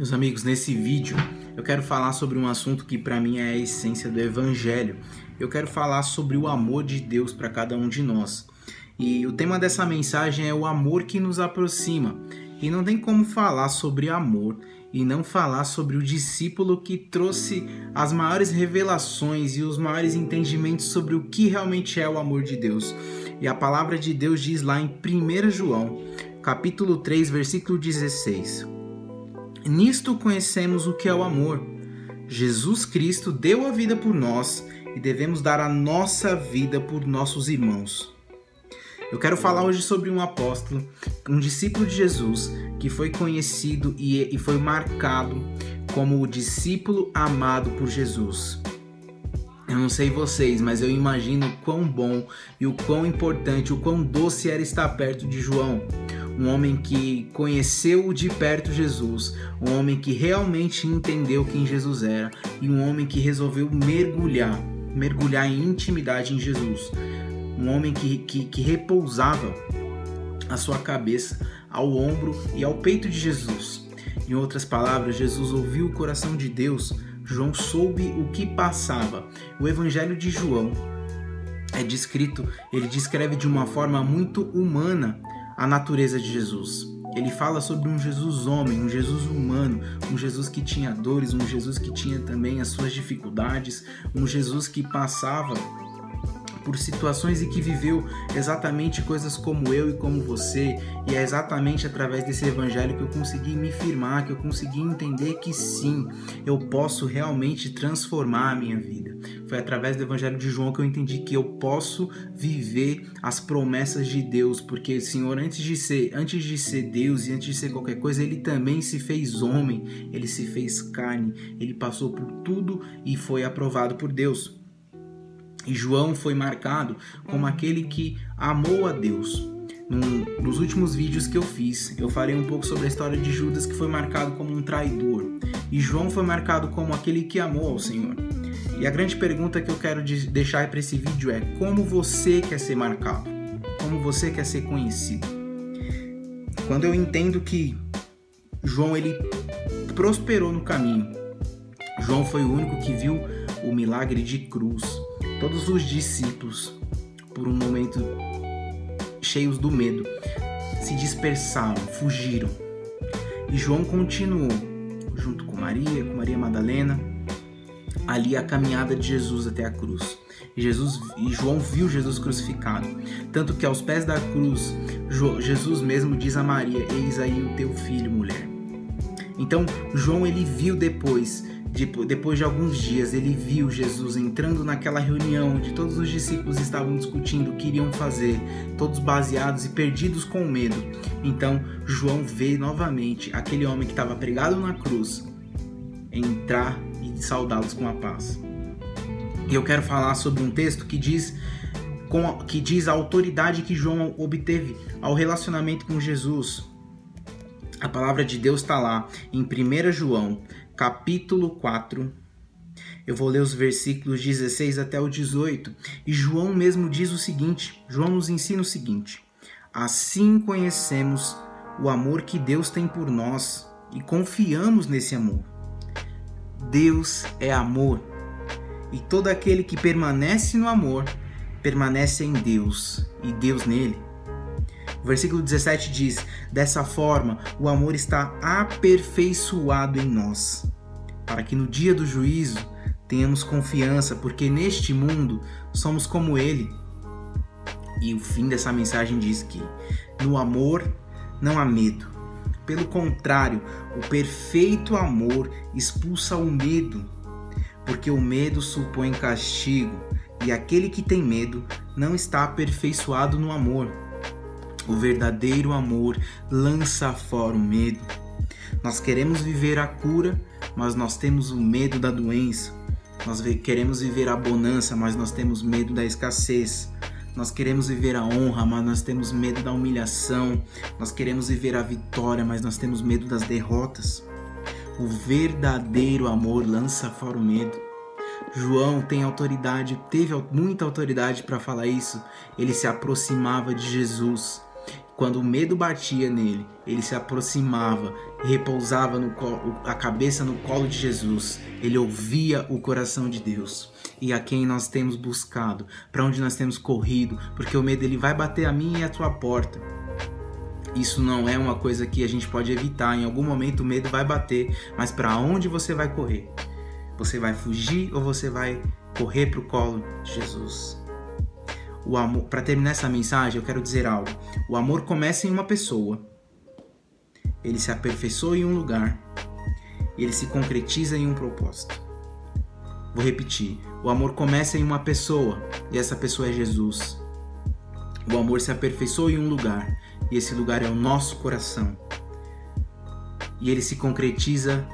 Meus amigos, nesse vídeo eu quero falar sobre um assunto que para mim é a essência do evangelho. Eu quero falar sobre o amor de Deus para cada um de nós. E o tema dessa mensagem é o amor que nos aproxima. E não tem como falar sobre amor e não falar sobre o discípulo que trouxe as maiores revelações e os maiores entendimentos sobre o que realmente é o amor de Deus. E a palavra de Deus diz lá em 1 João, capítulo 3, versículo 16: Nisto conhecemos o que é o amor. Jesus Cristo deu a vida por nós e devemos dar a nossa vida por nossos irmãos. Eu quero falar hoje sobre um apóstolo, um discípulo de Jesus, que foi conhecido e, foi marcado como o discípulo amado por Jesus. Eu não sei vocês, mas eu imagino o quão bom e o quão importante, o quão doce era estar perto de João um homem que conheceu de perto Jesus, um homem que realmente entendeu quem Jesus era e um homem que resolveu mergulhar, mergulhar em intimidade em Jesus. Um homem que, que, que repousava a sua cabeça ao ombro e ao peito de Jesus. Em outras palavras, Jesus ouviu o coração de Deus, João soube o que passava. O Evangelho de João é descrito, ele descreve de uma forma muito humana a natureza de Jesus. Ele fala sobre um Jesus homem, um Jesus humano, um Jesus que tinha dores, um Jesus que tinha também as suas dificuldades, um Jesus que passava por situações e que viveu exatamente coisas como eu e como você, e é exatamente através desse evangelho que eu consegui me firmar, que eu consegui entender que sim, eu posso realmente transformar a minha vida. Foi através do evangelho de João que eu entendi que eu posso viver as promessas de Deus, porque o Senhor antes de ser, antes de ser Deus e antes de ser qualquer coisa, ele também se fez homem, ele se fez carne, ele passou por tudo e foi aprovado por Deus. E João foi marcado como aquele que amou a Deus. Num, nos últimos vídeos que eu fiz, eu falei um pouco sobre a história de Judas, que foi marcado como um traidor. E João foi marcado como aquele que amou ao Senhor. E a grande pergunta que eu quero deixar para esse vídeo é: como você quer ser marcado? Como você quer ser conhecido? Quando eu entendo que João ele prosperou no caminho, João foi o único que viu o milagre de cruz. Todos os discípulos, por um momento cheios do medo, se dispersaram, fugiram. E João continuou, junto com Maria, com Maria Madalena, ali a caminhada de Jesus até a cruz. Jesus, e João viu Jesus crucificado. Tanto que aos pés da cruz, Jesus mesmo diz a Maria: Eis aí o teu filho, mulher. Então, João ele viu depois depois de alguns dias, ele viu Jesus entrando naquela reunião onde todos os discípulos estavam discutindo o que iriam fazer, todos baseados e perdidos com medo. Então, João vê novamente aquele homem que estava pregado na cruz entrar e saudá-los com a paz. E eu quero falar sobre um texto que diz que diz a autoridade que João obteve ao relacionamento com Jesus. A palavra de Deus está lá em 1 João capítulo 4. Eu vou ler os versículos 16 até o 18. E João mesmo diz o seguinte: João nos ensina o seguinte: Assim conhecemos o amor que Deus tem por nós e confiamos nesse amor. Deus é amor, e todo aquele que permanece no amor permanece em Deus e Deus nele. O versículo 17 diz: Dessa forma, o amor está aperfeiçoado em nós, para que no dia do juízo tenhamos confiança, porque neste mundo somos como Ele. E o fim dessa mensagem diz que no amor não há medo. Pelo contrário, o perfeito amor expulsa o medo, porque o medo supõe castigo, e aquele que tem medo não está aperfeiçoado no amor. O verdadeiro amor lança fora o medo. Nós queremos viver a cura, mas nós temos o medo da doença. Nós queremos viver a bonança, mas nós temos medo da escassez. Nós queremos viver a honra, mas nós temos medo da humilhação. Nós queremos viver a vitória, mas nós temos medo das derrotas. O verdadeiro amor lança fora o medo. João tem autoridade, teve muita autoridade para falar isso. Ele se aproximava de Jesus quando o medo batia nele, ele se aproximava, repousava colo, a cabeça no colo de Jesus. Ele ouvia o coração de Deus. E a quem nós temos buscado, para onde nós temos corrido, porque o medo ele vai bater a mim e a tua porta. Isso não é uma coisa que a gente pode evitar. Em algum momento o medo vai bater, mas para onde você vai correr? Você vai fugir ou você vai correr para o colo de Jesus? O amor, para terminar essa mensagem, eu quero dizer algo. O amor começa em uma pessoa. Ele se aperfeiçoa em um lugar. Ele se concretiza em um propósito. Vou repetir. O amor começa em uma pessoa, e essa pessoa é Jesus. O amor se aperfeiçoa em um lugar, e esse lugar é o nosso coração. E ele se concretiza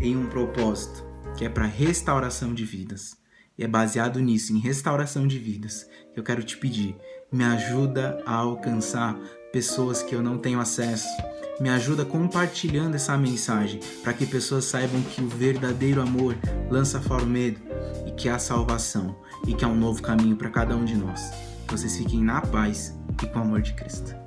em um propósito, que é para restauração de vidas. E é baseado nisso, em restauração de vidas, que eu quero te pedir. Me ajuda a alcançar pessoas que eu não tenho acesso. Me ajuda compartilhando essa mensagem para que pessoas saibam que o verdadeiro amor lança fora o medo e que há salvação e que há um novo caminho para cada um de nós. Vocês fiquem na paz e com o amor de Cristo.